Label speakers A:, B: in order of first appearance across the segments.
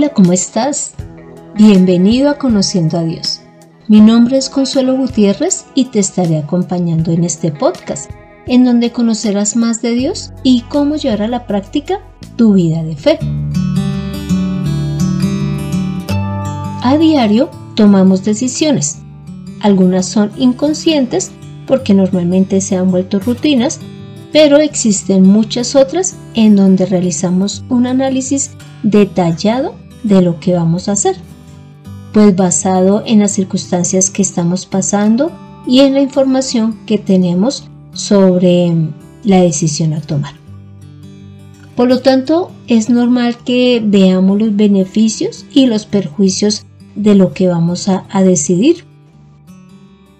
A: Hola, ¿cómo estás? Bienvenido a Conociendo a Dios. Mi nombre es Consuelo Gutiérrez y te estaré acompañando en este podcast, en donde conocerás más de Dios y cómo llevar a la práctica tu vida de fe. A diario tomamos decisiones. Algunas son inconscientes porque normalmente se han vuelto rutinas, pero existen muchas otras en donde realizamos un análisis detallado de lo que vamos a hacer, pues basado en las circunstancias que estamos pasando y en la información que tenemos sobre la decisión a tomar. Por lo tanto, es normal que veamos los beneficios y los perjuicios de lo que vamos a, decidir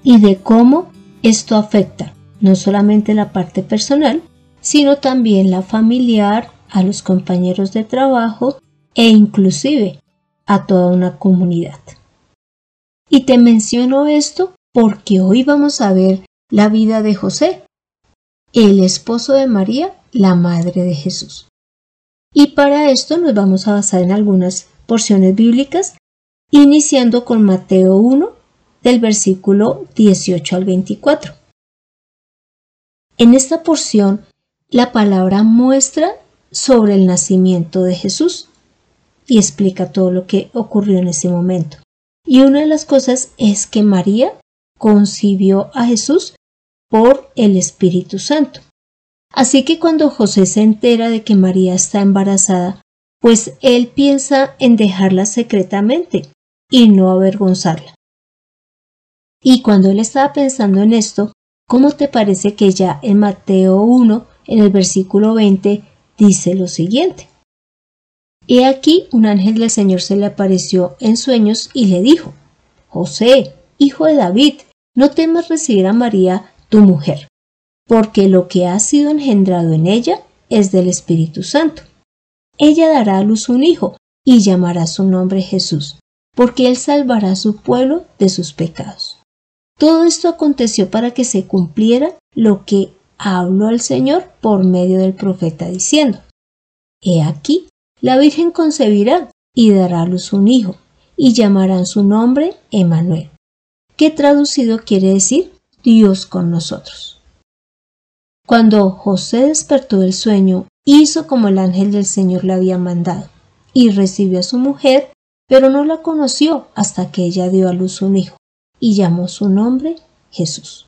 A: y de cómo esto afecta no solamente la parte personal, sino también la familiar, a los compañeros de trabajo e inclusive a toda una comunidad. Y te menciono esto porque hoy vamos a ver la vida de José, el esposo de María, la madre de Jesús. Y para esto nos vamos a basar en algunas porciones bíblicas, iniciando con Mateo 1, del versículo 18 al 24. En esta porción, la palabra muestra sobre el nacimiento de Jesús y explica todo lo que ocurrió en ese momento. Y una de las cosas es que María concibió a Jesús por el Espíritu Santo. Así que cuando José se entera de que María está embarazada, pues él piensa en dejarla secretamente y no avergonzarla. Y cuando él estaba pensando en esto, ¿cómo te parece que ya en Mateo 1, en el versículo 20, dice lo siguiente. He aquí un ángel del Señor se le apareció en sueños y le dijo, José, hijo de David, no temas recibir a María, tu mujer, porque lo que ha sido engendrado en ella es del Espíritu Santo. Ella dará a luz un hijo y llamará su nombre Jesús, porque él salvará a su pueblo de sus pecados. Todo esto aconteció para que se cumpliera lo que habló al Señor por medio del profeta diciendo, He aquí, la Virgen concebirá y dará a luz un hijo, y llamarán su nombre Emanuel, que traducido quiere decir Dios con nosotros. Cuando José despertó del sueño, hizo como el ángel del Señor le había mandado, y recibió a su mujer, pero no la conoció hasta que ella dio a luz un hijo, y llamó su nombre Jesús.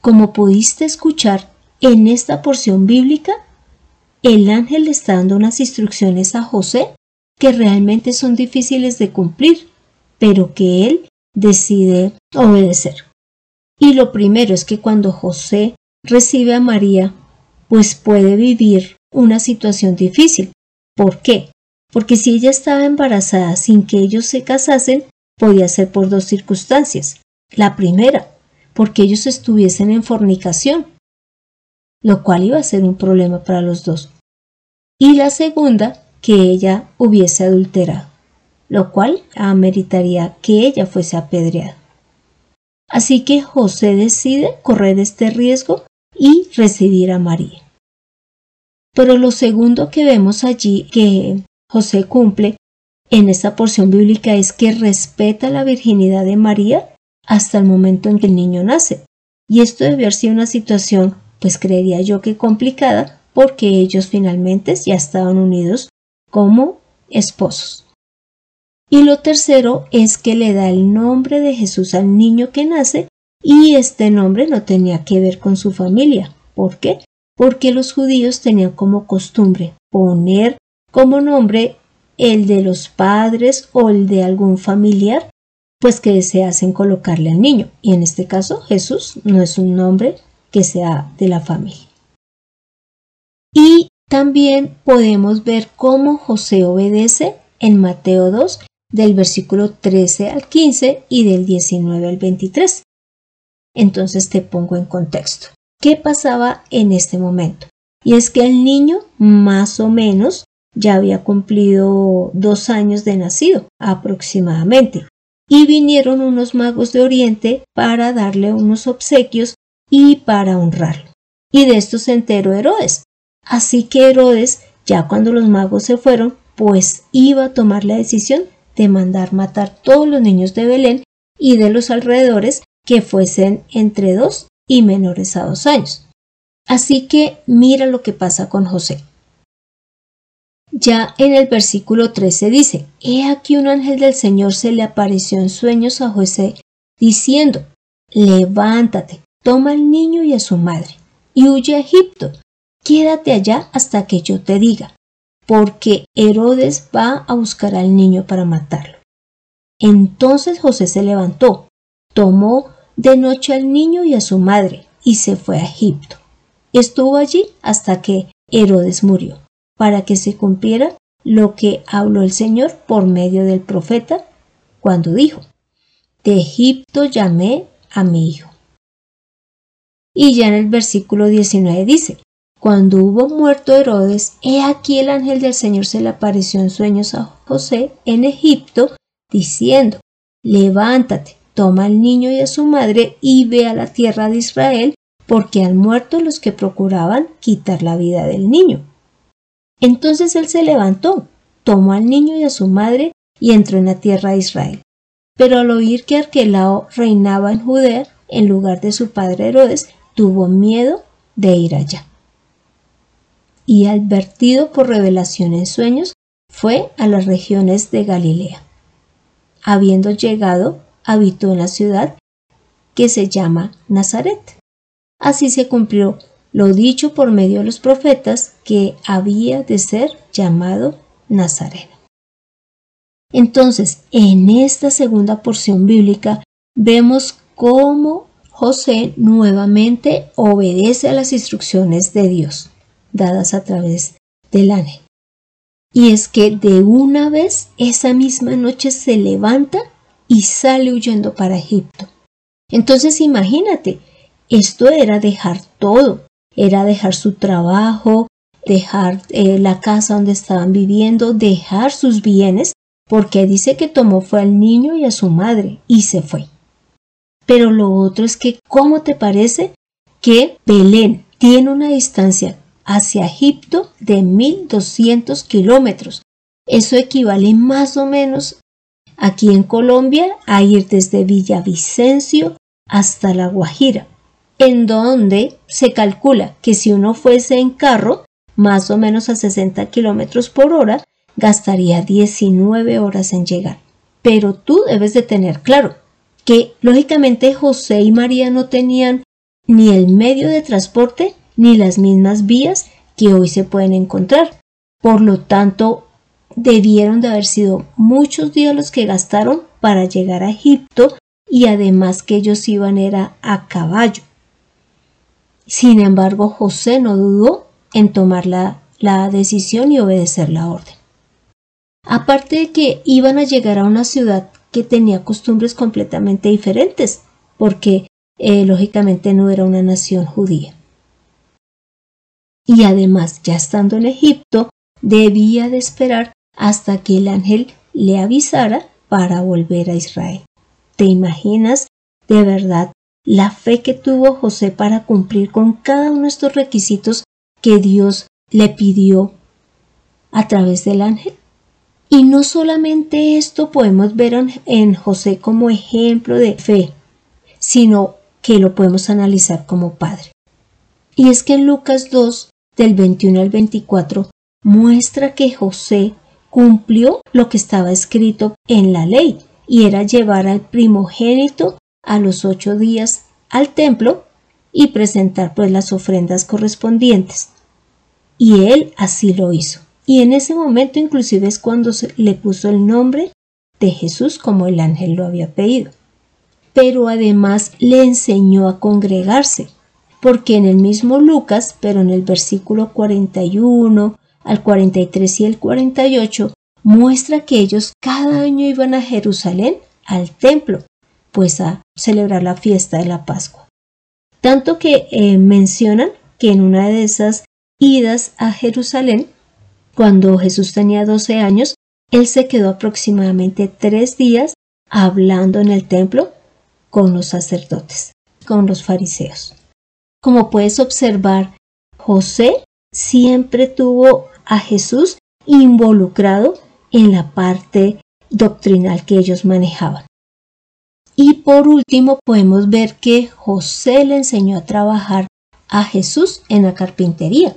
A: Como pudiste escuchar en esta porción bíblica, el ángel le está dando unas instrucciones a José que realmente son difíciles de cumplir, pero que él decide obedecer. Y lo primero es que cuando José recibe a María, pues puede vivir una situación difícil. ¿Por qué? Porque si ella estaba embarazada sin que ellos se casasen, podía ser por dos circunstancias. La primera, porque ellos estuviesen en fornicación, lo cual iba a ser un problema para los dos. Y la segunda, que ella hubiese adulterado, lo cual ameritaría que ella fuese apedreada. Así que José decide correr este riesgo y recibir a María. Pero lo segundo que vemos allí que José cumple en esta porción bíblica es que respeta la virginidad de María hasta el momento en que el niño nace. Y esto debe haber sido una situación, pues creería yo que complicada, porque ellos finalmente ya estaban unidos como esposos. Y lo tercero es que le da el nombre de Jesús al niño que nace y este nombre no tenía que ver con su familia. ¿Por qué? Porque los judíos tenían como costumbre poner como nombre el de los padres o el de algún familiar pues que se hacen colocarle al niño. Y en este caso Jesús no es un nombre que sea de la familia. Y también podemos ver cómo José obedece en Mateo 2 del versículo 13 al 15 y del 19 al 23. Entonces te pongo en contexto. ¿Qué pasaba en este momento? Y es que el niño más o menos ya había cumplido dos años de nacido aproximadamente y vinieron unos magos de Oriente para darle unos obsequios y para honrarlo. Y de esto se enteró Herodes. Así que Herodes, ya cuando los magos se fueron, pues iba a tomar la decisión de mandar matar todos los niños de Belén y de los alrededores que fuesen entre dos y menores a dos años. Así que mira lo que pasa con José. Ya en el versículo 13 dice, He aquí un ángel del Señor se le apareció en sueños a José, diciendo, Levántate, toma al niño y a su madre, y huye a Egipto, quédate allá hasta que yo te diga, porque Herodes va a buscar al niño para matarlo. Entonces José se levantó, tomó de noche al niño y a su madre, y se fue a Egipto. Estuvo allí hasta que Herodes murió, para que se cumpliera lo que habló el Señor por medio del profeta, cuando dijo, De Egipto llamé a mi hijo. Y ya en el versículo 19 dice, Cuando hubo muerto Herodes, he aquí el ángel del Señor se le apareció en sueños a José en Egipto, diciendo, Levántate, toma al niño y a su madre y ve a la tierra de Israel, porque han muerto los que procuraban quitar la vida del niño. Entonces él se levantó, tomó al niño y a su madre y entró en la tierra de Israel. Pero al oír que Arquelao reinaba en Judea en lugar de su padre Herodes, tuvo miedo de ir allá. Y advertido por revelación en sueños, fue a las regiones de Galilea. Habiendo llegado, habitó en la ciudad que se llama Nazaret. Así se cumplió lo dicho por medio de los profetas que había de ser llamado Nazareno. Entonces, en esta segunda porción bíblica vemos cómo José nuevamente obedece a las instrucciones de Dios, dadas a través del ángel. Y es que de una vez esa misma noche se levanta y sale huyendo para Egipto. Entonces imagínate, esto era dejar todo, era dejar su trabajo, dejar eh, la casa donde estaban viviendo, dejar sus bienes, porque dice que tomó fue al niño y a su madre y se fue. Pero lo otro es que, ¿cómo te parece que Belén tiene una distancia hacia Egipto de 1200 kilómetros? Eso equivale más o menos aquí en Colombia a ir desde Villavicencio hasta La Guajira en donde se calcula que si uno fuese en carro, más o menos a 60 kilómetros por hora, gastaría 19 horas en llegar. Pero tú debes de tener claro lógicamente José y María no tenían ni el medio de transporte ni las mismas vías que hoy se pueden encontrar. Por lo tanto, debieron de haber sido muchos días los que gastaron para llegar a Egipto y además que ellos iban era a caballo. Sin embargo, José no dudó en tomar la, decisión y obedecer la orden. Aparte de que iban a llegar a una ciudad que tenía costumbres completamente diferentes, porque eh, lógicamente no era una nación judía. Y además, ya estando en Egipto, debía de esperar hasta que el ángel le avisara para volver a Israel. ¿Te imaginas de verdad la fe que tuvo José para cumplir con cada uno de estos requisitos que Dios le pidió a través del ángel. Y no solamente esto podemos ver en José como ejemplo de fe, sino que lo podemos analizar como padre. Y es que en Lucas 2, del 21 al 24, muestra que José cumplió lo que estaba escrito en la ley, y era llevar al primogénito a los ocho días al templo y presentar pues las ofrendas correspondientes. Y él así lo hizo. Y en ese momento inclusive es cuando se le puso el nombre de Jesús como el ángel lo había pedido. Pero además le enseñó a congregarse, porque en el mismo Lucas, pero en el versículo 41 al 43 y el 48, muestra que ellos cada año iban a Jerusalén al templo pues a celebrar la fiesta de la Pascua. Tanto que eh, mencionan que en una de esas idas a Jerusalén, cuando Jesús tenía 12 años, él se quedó aproximadamente tres días hablando en el templo con los sacerdotes, con los fariseos. Como puedes observar, José siempre tuvo a Jesús involucrado en la parte doctrinal que ellos manejaban. Y por último podemos ver que José le enseñó a trabajar a Jesús en la carpintería.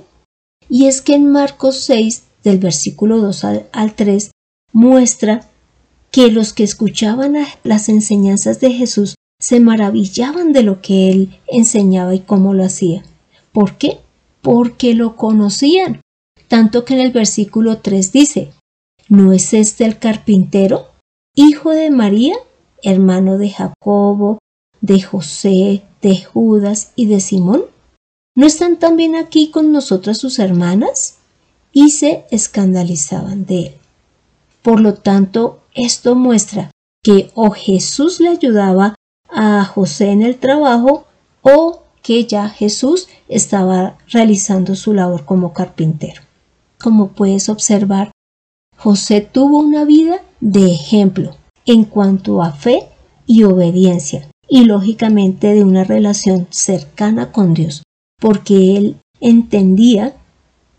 A: Y es que en Marcos 6, del versículo 2 al, 3, muestra que los que escuchaban las enseñanzas de Jesús se maravillaban de lo que él enseñaba y cómo lo hacía. ¿Por qué? Porque lo conocían. Tanto que en el versículo 3 dice, ¿no es este el carpintero, hijo de María, hermano de Jacobo, de José, de Judas y de Simón? ¿No están también aquí con nosotras sus hermanas? Y se escandalizaban de él. Por lo tanto, esto muestra que o Jesús le ayudaba a José en el trabajo o que ya Jesús estaba realizando su labor como carpintero. Como puedes observar, José tuvo una vida de ejemplo en cuanto a fe y obediencia y lógicamente de una relación cercana con Dios, porque él entendía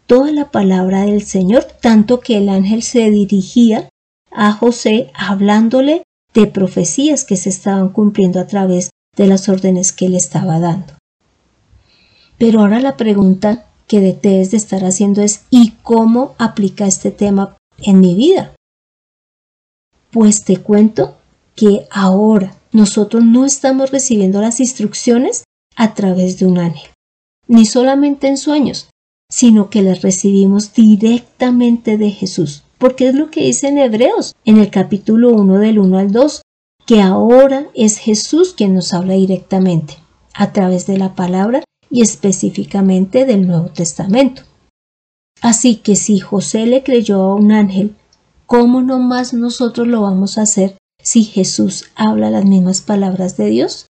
A: toda la palabra del Señor, tanto que el ángel se dirigía a José hablándole de profecías que se estaban cumpliendo a través de las órdenes que él estaba dando. Pero ahora la pregunta que debes de estar haciendo es ¿y cómo aplica este tema en mi vida? Pues te cuento que ahora nosotros no estamos recibiendo las instrucciones a través de un ángel ni solamente en sueños, sino que las recibimos directamente de Jesús, porque es lo que dice en Hebreos, en el capítulo 1 del 1 al 2, que ahora es Jesús quien nos habla directamente, a través de la palabra y específicamente del Nuevo Testamento. Así que si José le creyó a un ángel, ¿cómo no más nosotros lo vamos a hacer si Jesús habla las mismas palabras de Dios?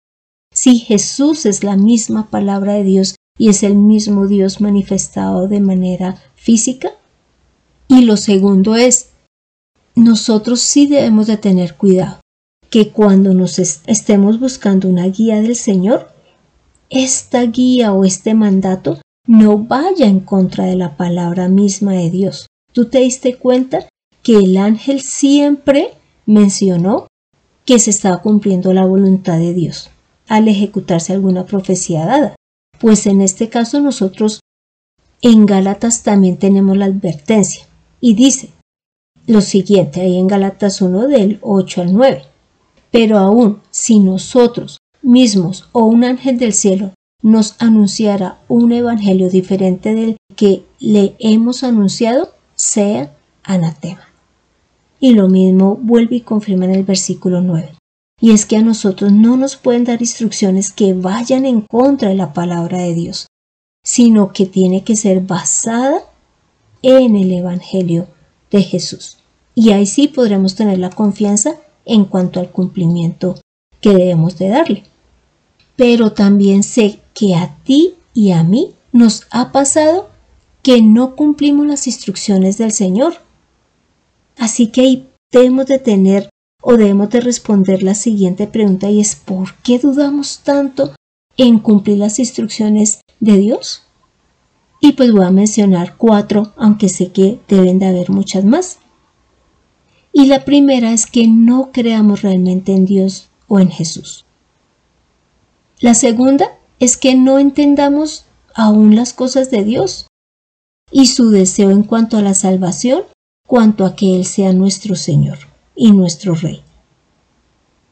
A: Si Jesús es la misma palabra de Dios y es el mismo Dios manifestado de manera física. Y lo segundo es, nosotros sí debemos de tener cuidado, que cuando nos estemos buscando una guía del Señor, esta guía o este mandato no vaya en contra de la palabra misma de Dios. ¿Tú te diste cuenta que el ángel siempre mencionó que se estaba cumpliendo la voluntad de Dios al ejecutarse alguna profecía dada? Pues en este caso nosotros en Gálatas también tenemos la advertencia y dice lo siguiente ahí en Gálatas 1 del 8 al 9. Pero aún si nosotros mismos o un ángel del cielo nos anunciara un evangelio diferente del que le hemos anunciado, sea anatema. Y lo mismo vuelve y confirma en el versículo 9. Y es que a nosotros no nos pueden dar instrucciones que vayan en contra de la palabra de Dios, sino que tiene que ser basada en el Evangelio de Jesús. Y ahí sí podremos tener la confianza en cuanto al cumplimiento que debemos de darle. Pero también sé que a ti y a mí nos ha pasado que no cumplimos las instrucciones del Señor. Así que ahí debemos de tener o debemos de responder la siguiente pregunta y es ¿por qué dudamos tanto en cumplir las instrucciones de Dios? Y pues voy a mencionar cuatro, aunque sé que deben de haber muchas más. Y la primera es que no creamos realmente en Dios o en Jesús. La segunda es que no entendamos aún las cosas de Dios y su deseo en cuanto a la salvación, cuanto a que Él sea nuestro Señor y nuestro Rey.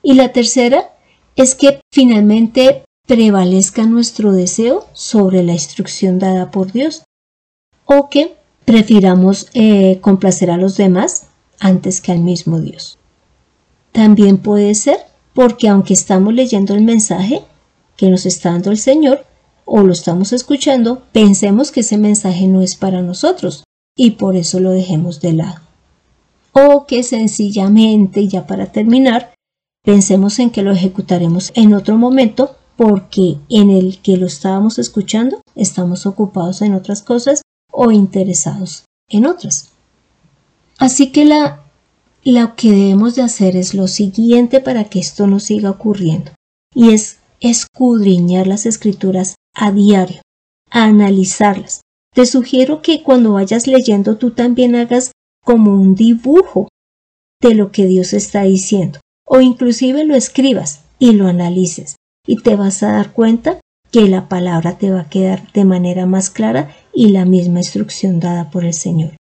A: Y la tercera es que finalmente prevalezca nuestro deseo sobre la instrucción dada por Dios o que prefiramos eh, complacer a los demás antes que al mismo Dios. También puede ser porque aunque estamos leyendo el mensaje que nos está dando el Señor o lo estamos escuchando, pensemos que ese mensaje no es para nosotros y por eso lo dejemos de lado o que sencillamente, ya para terminar, pensemos en que lo ejecutaremos en otro momento porque en el que lo estábamos escuchando estamos ocupados en otras cosas o interesados en otras. Así que la, lo que debemos de hacer es lo siguiente para que esto no siga ocurriendo y es escudriñar las escrituras a diario, a analizarlas. Te sugiero que cuando vayas leyendo tú también hagas como un dibujo de lo que Dios está diciendo, o inclusive lo escribas y lo analices, y te vas a dar cuenta que la palabra te va a quedar de manera más clara y la misma instrucción dada por el Señor.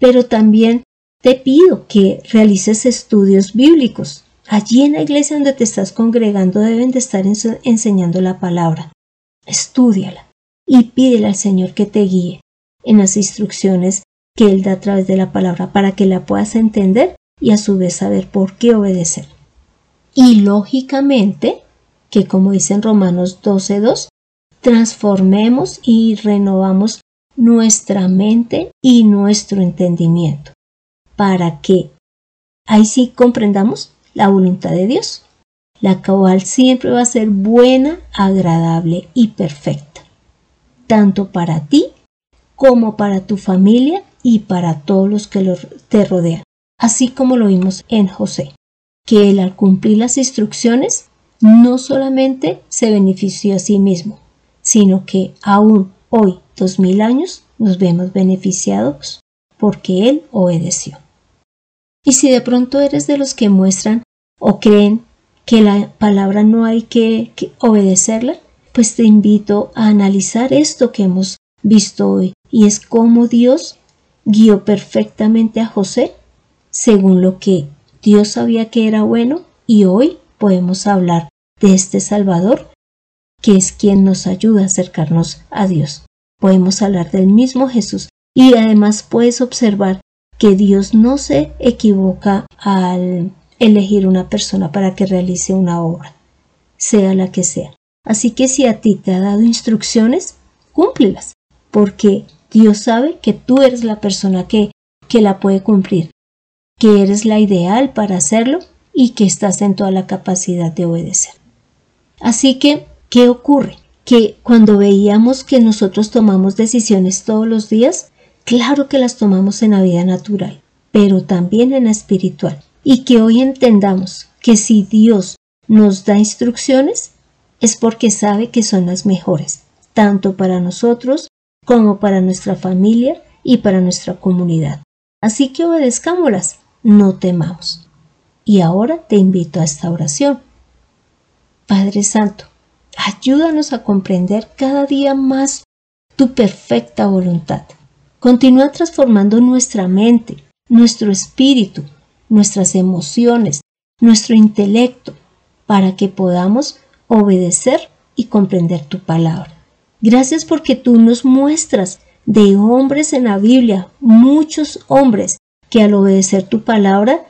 A: Pero también te pido que realices estudios bíblicos. Allí en la iglesia donde te estás congregando deben de estar enseñando la palabra. Estúdiala y pídele al Señor que te guíe en las instrucciones que Él da a través de la palabra para que la puedas entender y a su vez saber por qué obedecer. Y lógicamente, que como dice en Romanos 12.2, transformemos y renovamos nuestra mente y nuestro entendimiento para que ahí sí comprendamos la voluntad de Dios, la cual siempre va a ser buena, agradable y perfecta, tanto para ti como para tu familia y para todos los que te rodean, así como lo vimos en José, que él al cumplir las instrucciones no solamente se benefició a sí mismo, sino que aún hoy, dos mil años, nos vemos beneficiados porque él obedeció. Y si de pronto eres de los que muestran o creen que la palabra no hay que, obedecerla, pues te invito a analizar esto que hemos visto hoy y es cómo Dios guió perfectamente a José según lo que Dios sabía que era bueno y hoy podemos hablar de este Salvador que es quien nos ayuda a acercarnos a Dios. Podemos hablar del mismo Jesús y además puedes observar que Dios no se equivoca al elegir una persona para que realice una obra, sea la que sea. Así que si a ti te ha dado instrucciones, cúmplelas, porque Dios sabe que tú eres la persona que, que la puede cumplir, que eres la ideal para hacerlo y que estás en toda la capacidad de obedecer. Así que, ¿qué ocurre? Que cuando veíamos que nosotros tomamos decisiones todos los días, Claro que las tomamos en la vida natural, pero también en la espiritual. Y que hoy entendamos que si Dios nos da instrucciones, es porque sabe que son las mejores, tanto para nosotros como para nuestra familia y para nuestra comunidad. Así que obedezcámoslas, no temamos. Y ahora te invito a esta oración. Padre Santo, ayúdanos a comprender cada día más tu perfecta voluntad Continúa transformando nuestra mente, nuestro espíritu, nuestras emociones, nuestro intelecto, para que podamos obedecer y comprender tu palabra. Gracias porque tú nos muestras de hombres en la Biblia, muchos hombres que al obedecer tu palabra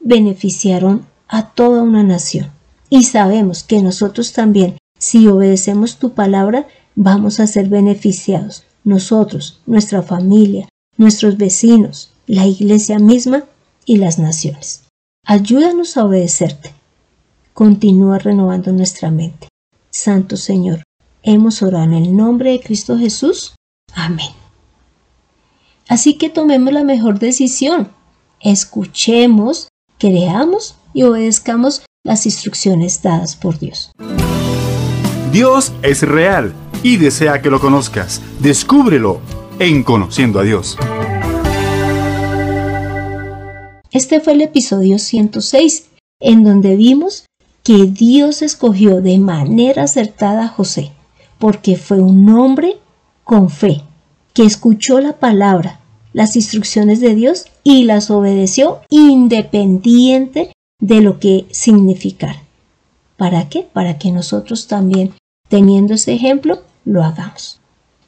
A: beneficiaron a toda una nación. Y sabemos que nosotros también, si obedecemos tu palabra, vamos a ser beneficiados nosotros, nuestra familia, nuestros vecinos, la iglesia misma y las naciones. Ayúdanos a obedecerte. Continúa renovando nuestra mente. Santo Señor, hemos orado en el nombre de Cristo Jesús. Amén. Así que tomemos la mejor decisión. Escuchemos, creamos y obedezcamos las instrucciones dadas por Dios.
B: Dios es real y desea que lo conozcas. Descúbrelo en Conociendo a Dios.
A: Este fue el episodio 106, en donde vimos que Dios escogió de manera acertada a José, porque fue un hombre con fe, que escuchó la palabra, las instrucciones de Dios y las obedeció independiente de lo que significara. ¿Para qué? Para que nosotros también, teniendo ese ejemplo, lo hagamos.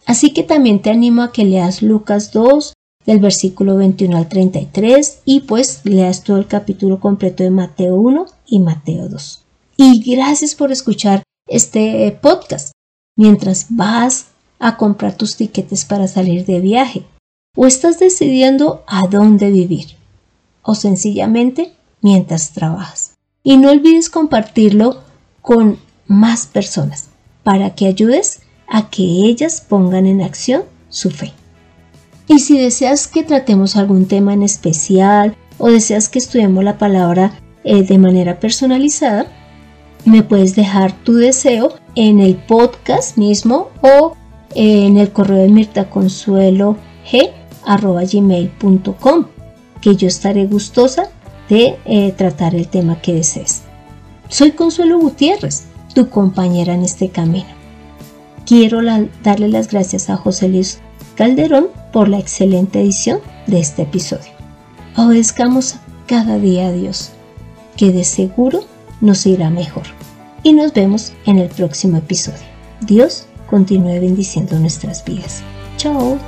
A: Así que también te animo a que leas Lucas 2 del versículo 21 al 33 y pues leas todo el capítulo completo de Mateo 1 y Mateo 2. Y gracias por escuchar este podcast mientras vas a comprar tus tiquetes para salir de viaje o estás decidiendo a dónde vivir o sencillamente mientras trabajas. Y no olvides compartirlo con más personas para que ayudes a que ellas pongan en acción su fe. Y si deseas que tratemos algún tema en especial o deseas que estudiemos la palabra eh, de manera personalizada, me puedes dejar tu deseo en el podcast mismo o en el correo de mirtaconsuelo g gmail.com que yo estaré gustosa de eh, tratar el tema que desees. Soy Consuelo Gutiérrez, tu compañera en este camino. Quiero darle las gracias a José Luis Calderón por la excelente edición de este episodio. Obedezcamos cada día a Dios, que de seguro nos irá mejor. Y nos vemos en el próximo episodio. Dios continúe bendiciendo nuestras vidas. Chao.